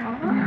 Oh.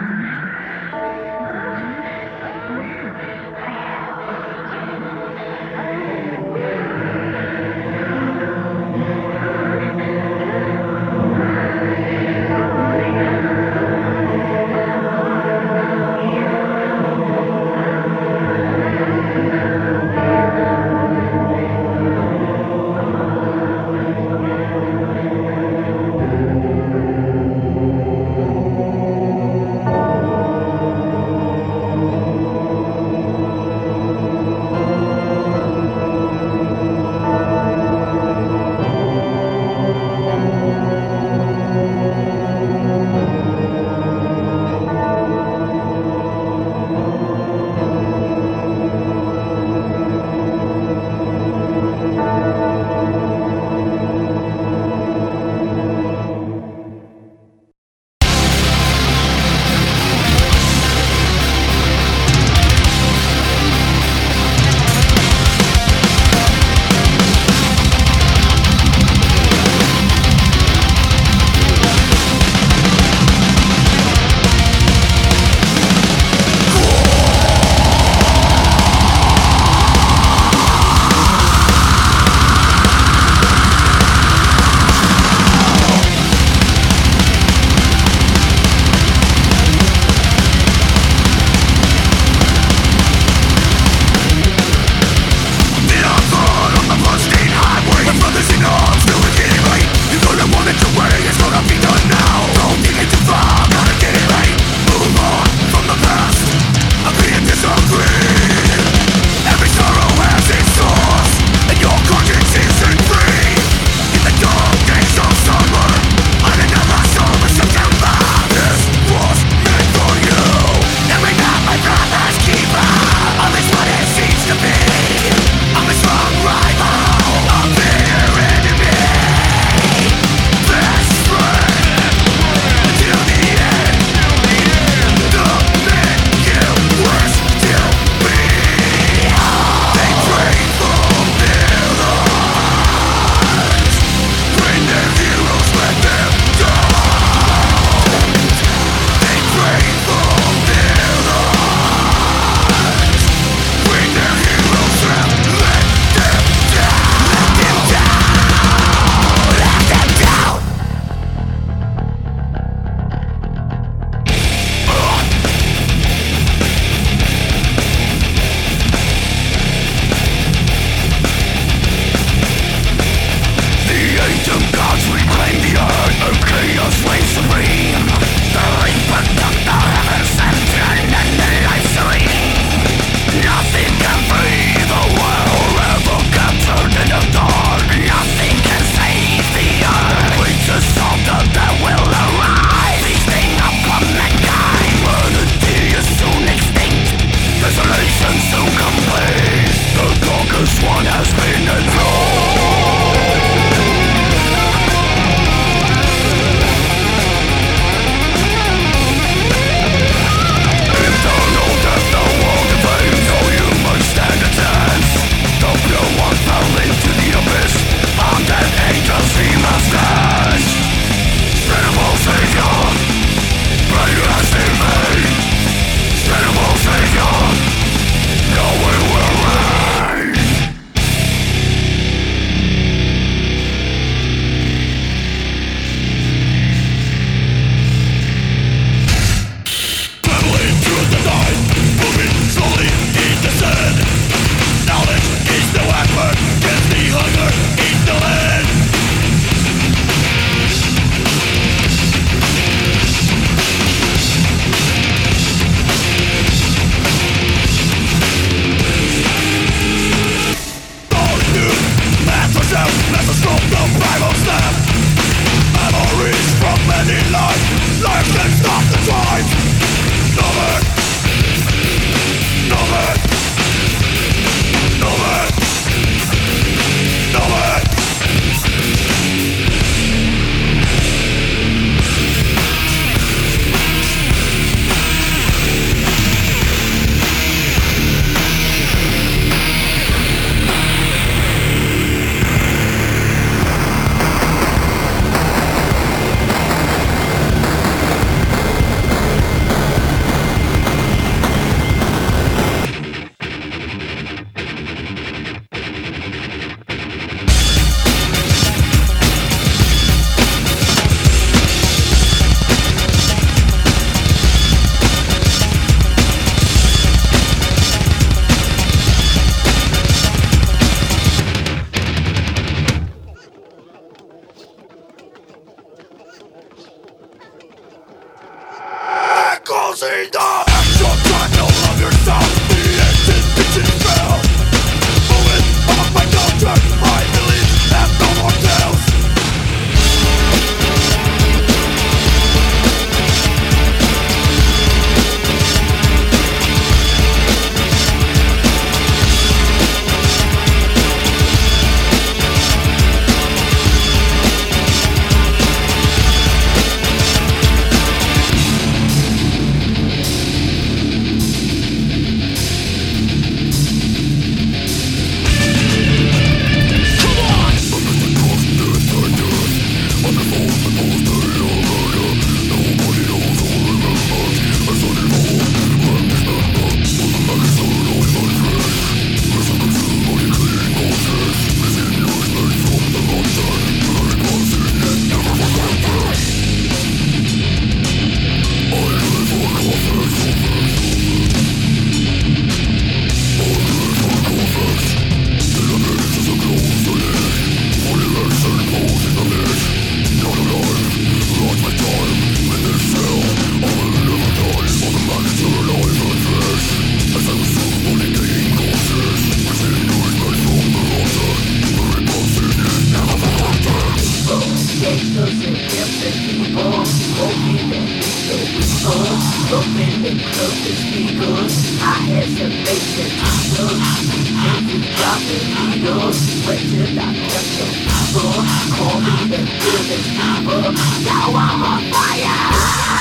people, open them, the people, open them, close the speakers. I had some bass and titles, and you drop the needles. Wait till I touch your people, call me the fearless people. Now I'm on fire.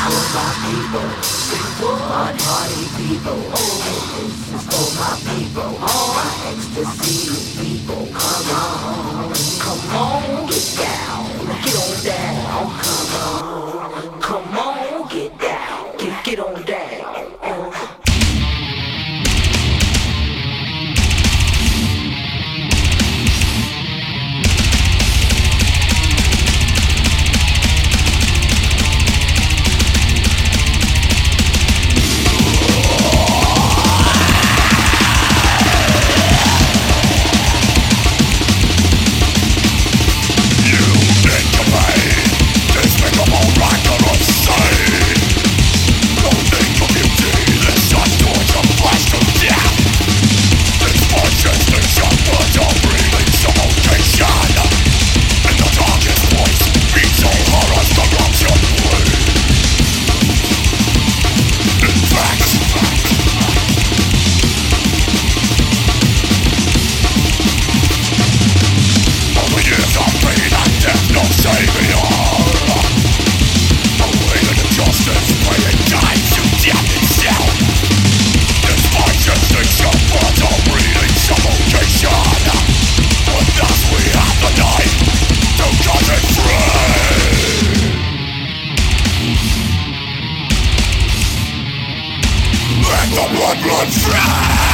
For my people, hard-hearted people, this is for my people, my ecstasy people. Come on, come on, get down, get on down. I'm not free.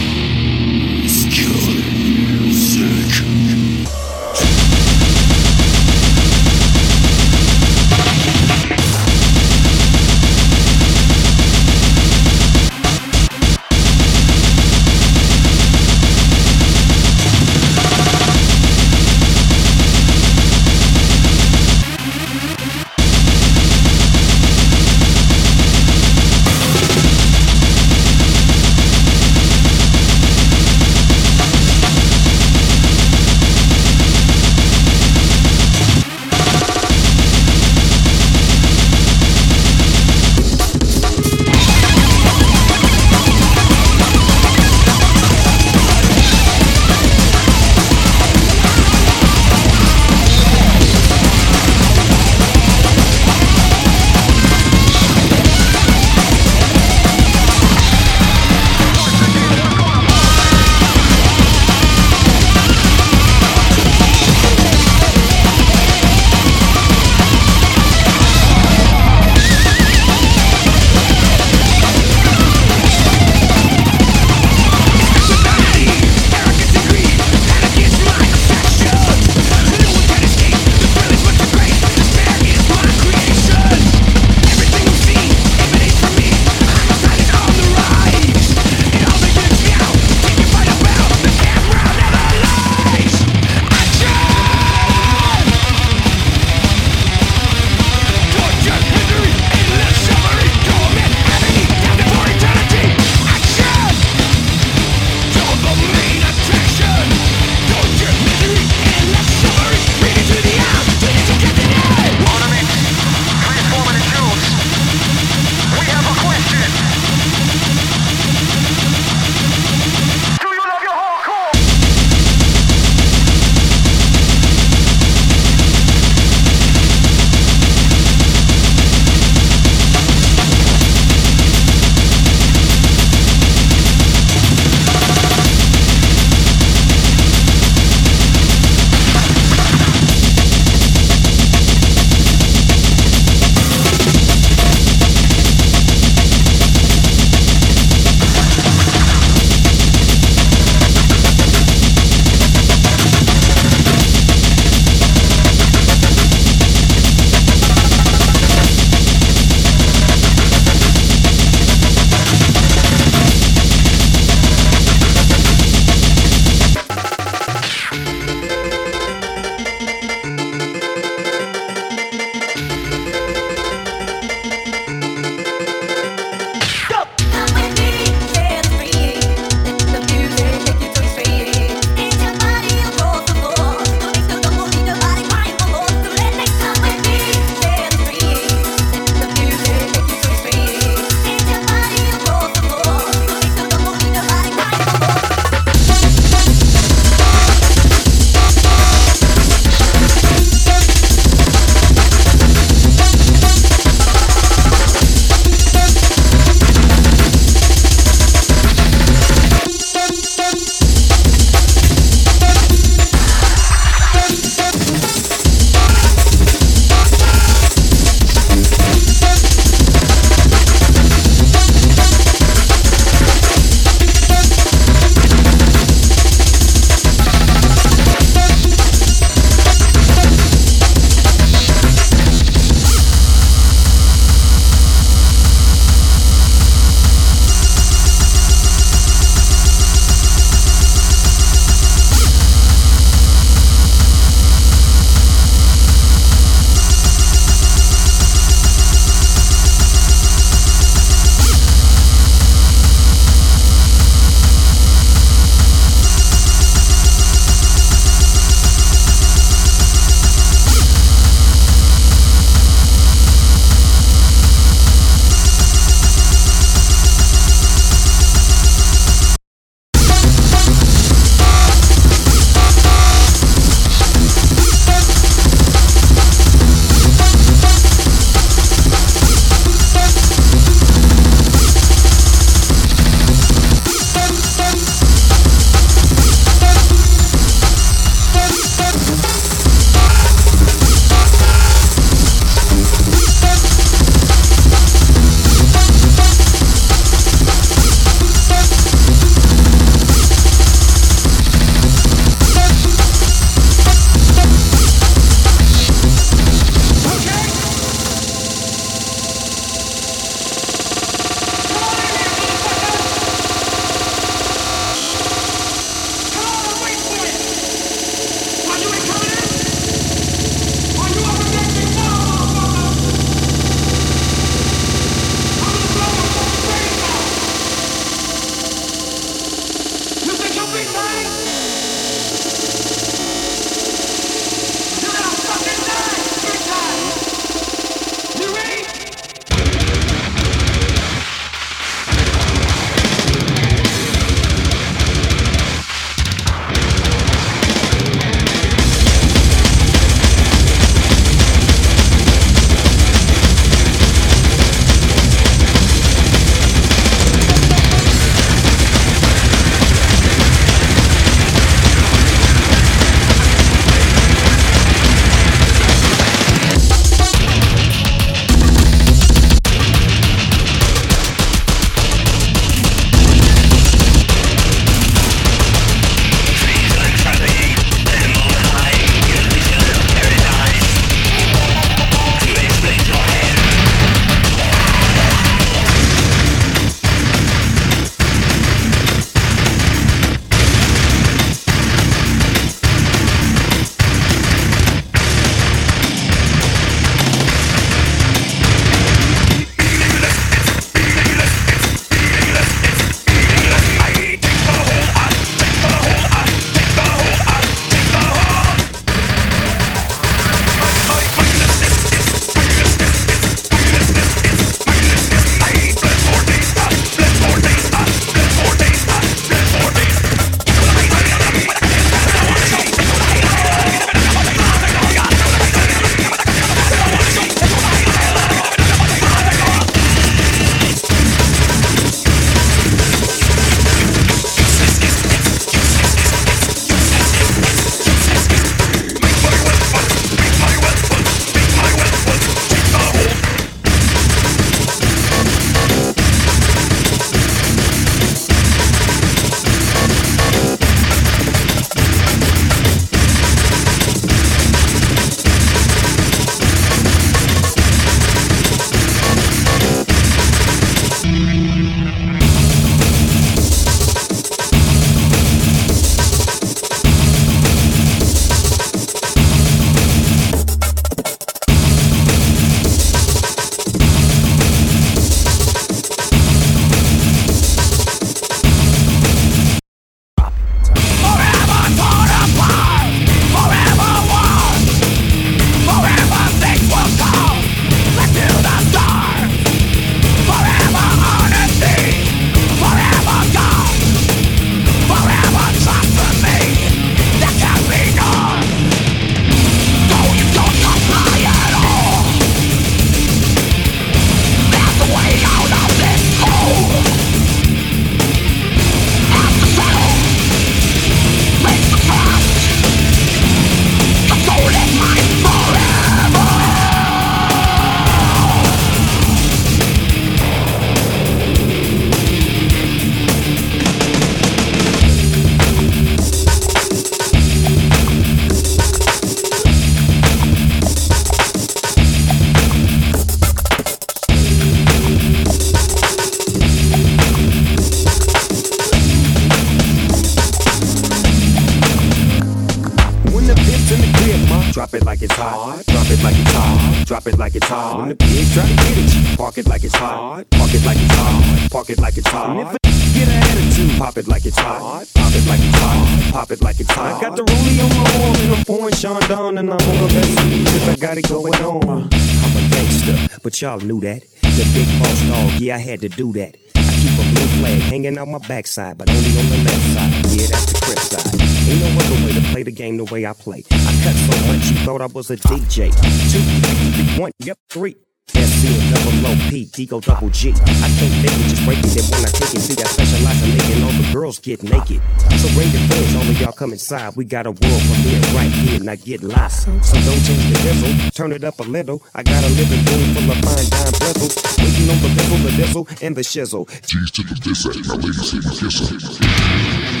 Hot. When the pigs try to get it, park it like it's hot. Park it like it's hot. Park it like it's hot. Get an attitude. Pop it like it's hot. Pop it like it's hot. Pop it like it's hot. I got the rollie on my arm and I'm pouring Chandon and I'm on the best cause I got it going on. I'm a gangster, but y'all knew that. The big boss dog, yeah, I had to do that. Keep a blue flag hanging out my backside, but only on the left side. Yeah, that's the crib side. Ain't no other way to play the game the way I play. I cut so much you thought I was a DJ. Two, three, one, yep, three. SC and double O P, D go double G. I can't fake it, just break it. Then when I take it, see I specialize in making all the girls get naked. So bring your friends, all of y'all come inside. We got a world premiere right here, now get lost. So don't change the diesel, turn it up a little. I got a living room full of fine dime bristles. Waiting on the bizzle, the dizzle, and the shizzle. G's to the dissect, now ladies see me kiss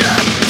her.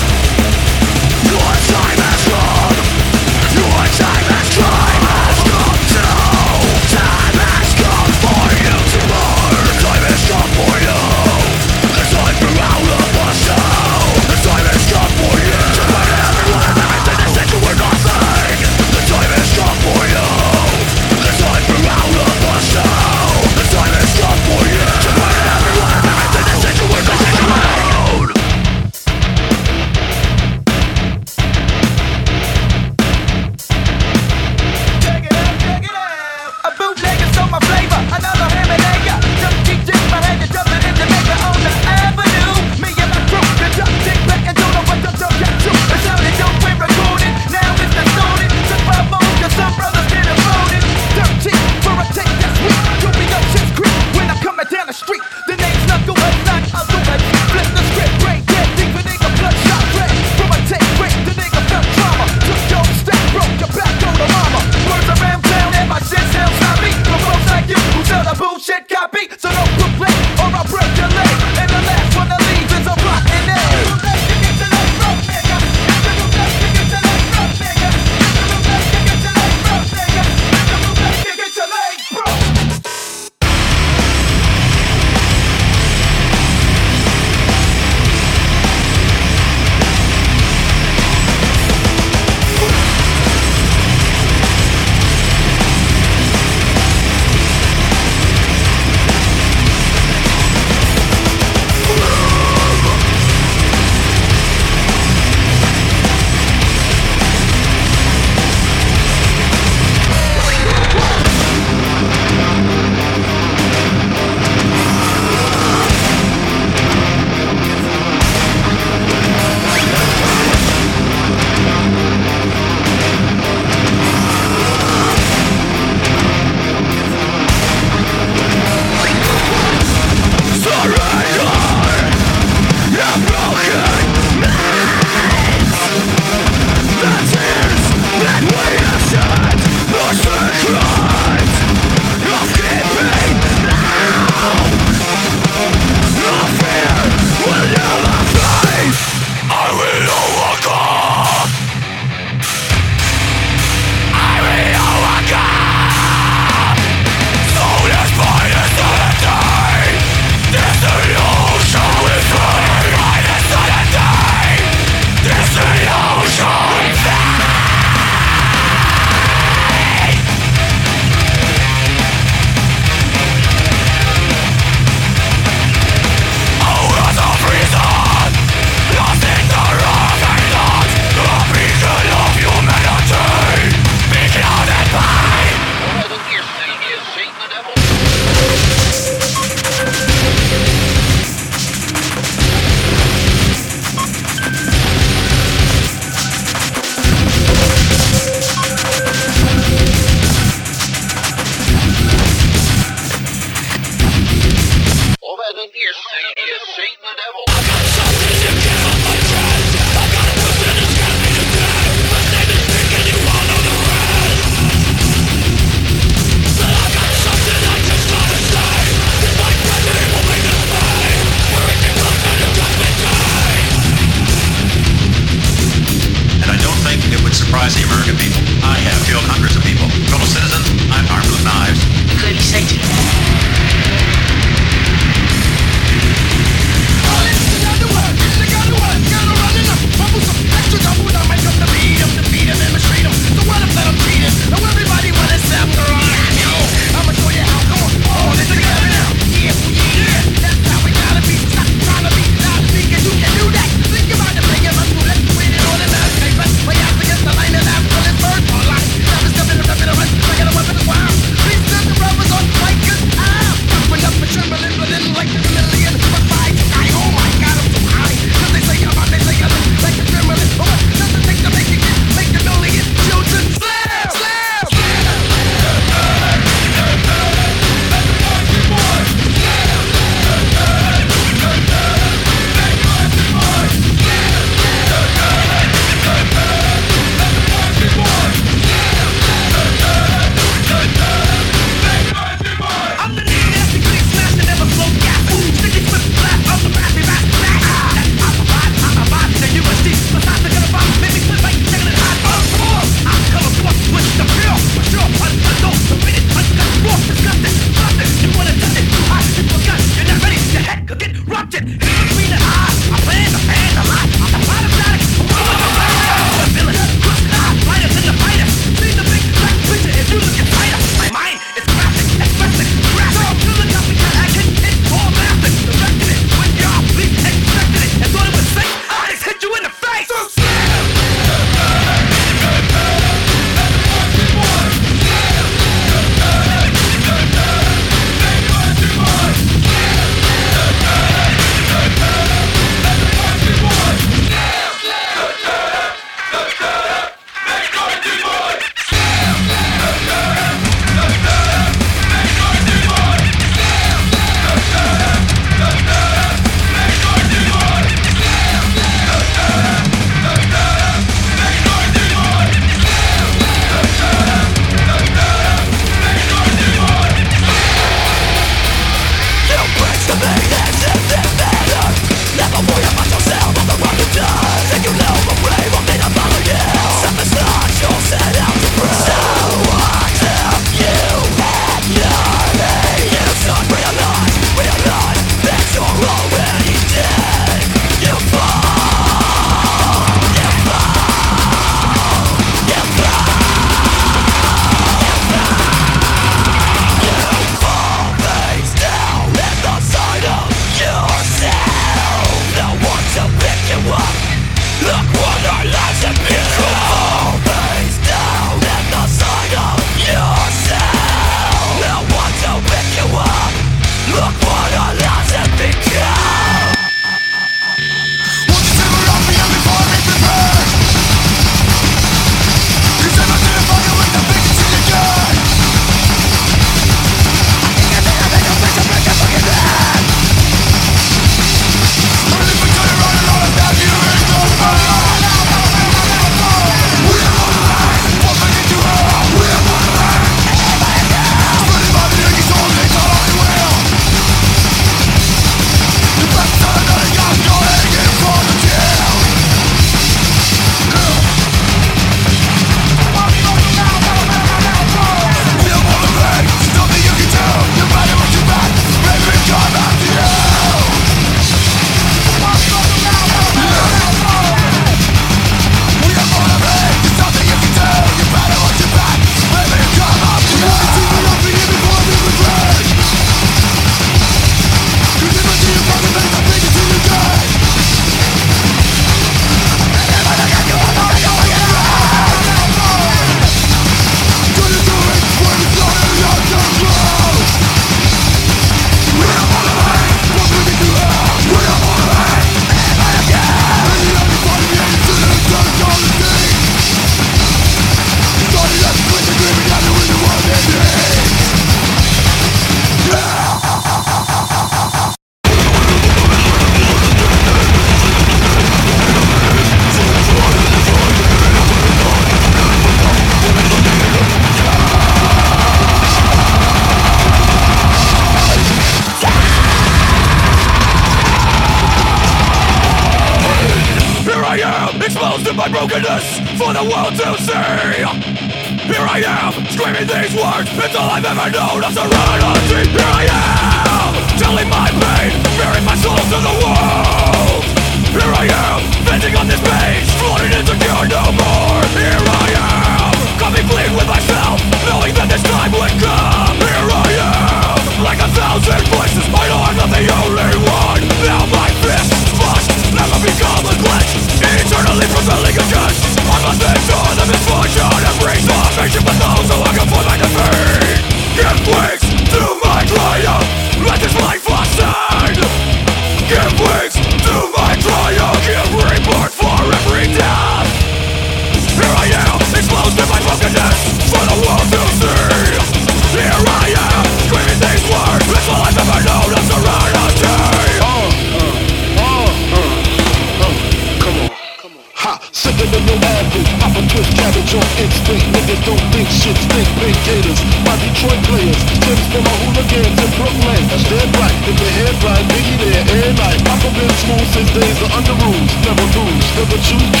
Don't shit stink. Big gators, my Detroit players. Tips for my hooligans in Brooklyn. Dead right. If your head right, Biggie there every night. Papa been smooth since days of under rules. Never lose, never choose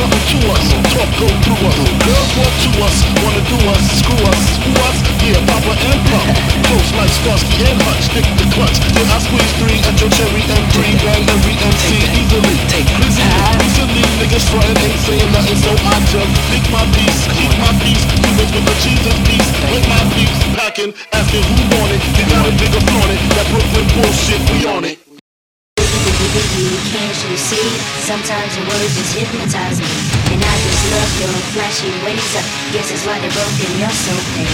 something to us. Talk, go through us. Girls walk to us, wanna do us. Screw us, who us? Yeah, Papa and Pump. Close like Starsky and Hutch. Stick the clutch. Yeah, I squeeze three at your cherry M3. Bang every MC easily. Easily. Recently, niggas frontin' ain't saying nothing, so I just speak my peace, keep my peace. Cubans with the Jesus piece, with my peace, packing, asking who want it. You got a bigger flaunt it, that Brooklyn bullshit, we on it give you, can't you see? Sometimes your words just hypnotize me And I just love your flashy ways I guess that's why they're broken, you're so pain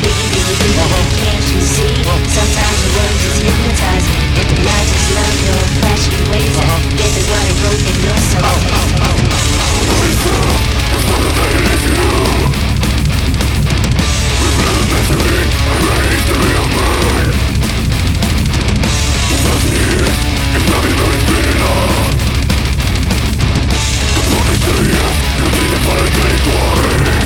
Baby, baby, can't you see? Sometimes your words just hypnotize me And I just love your flashy ways I guess that's why they're broken, you're so pain Misery, erase the real mind. It was here. Glory!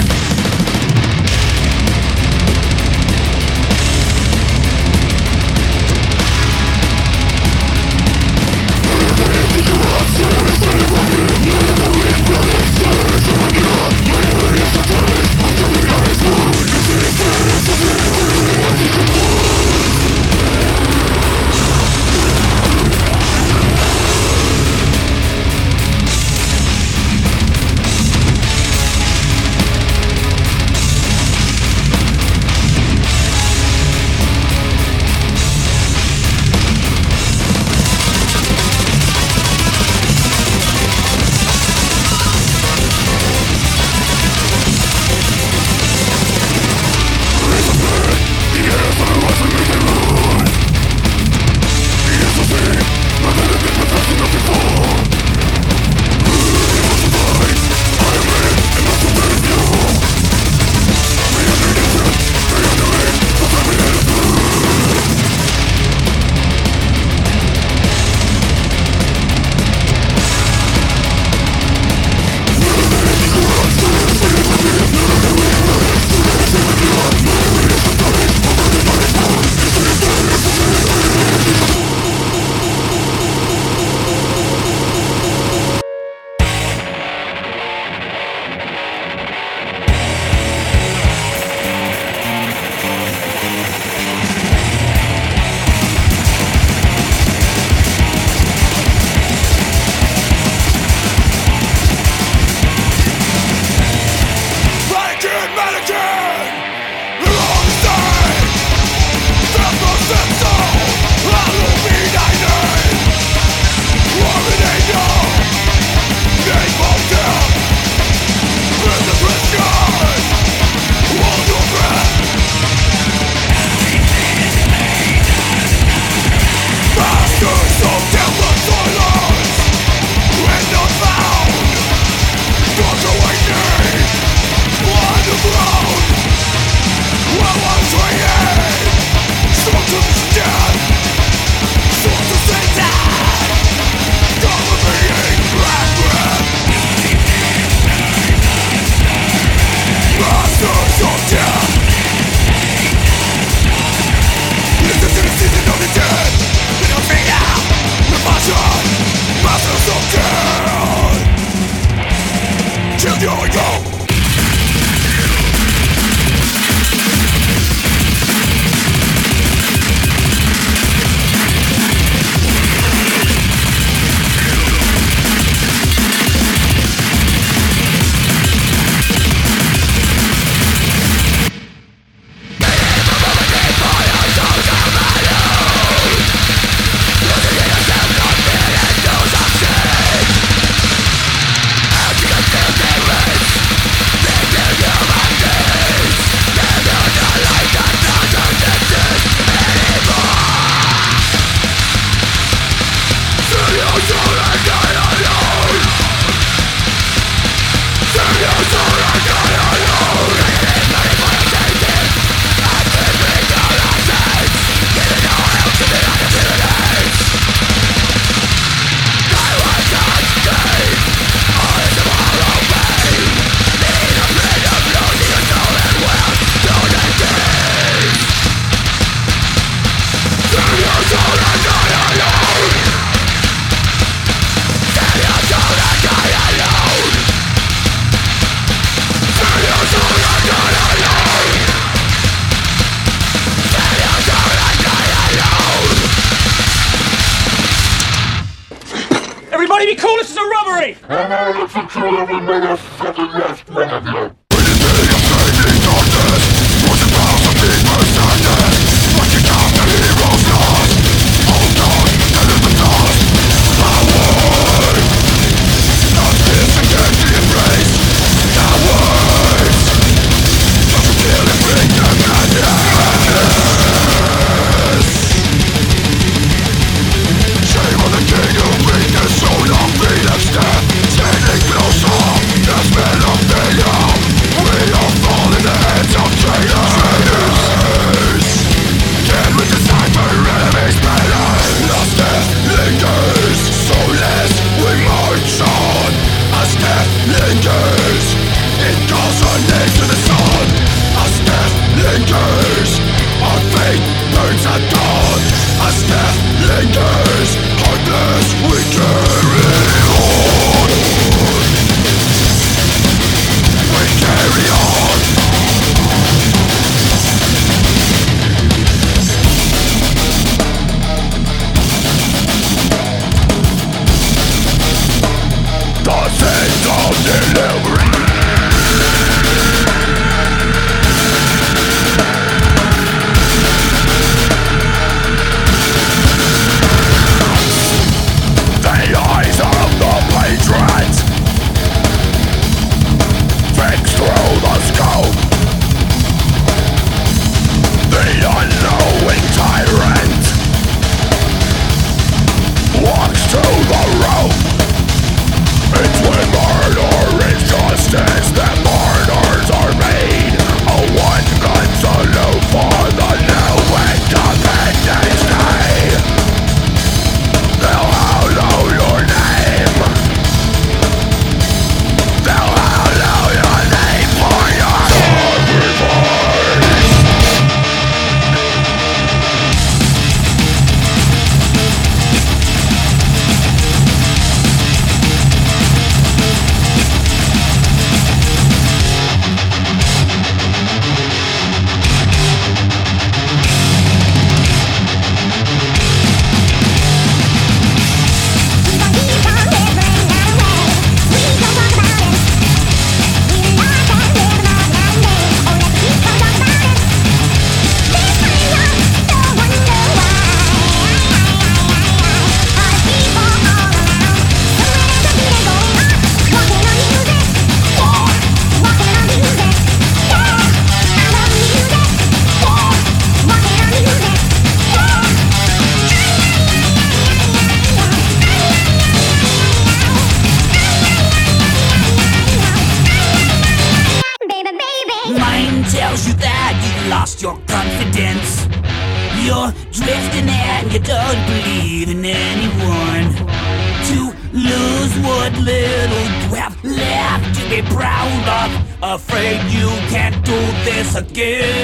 again.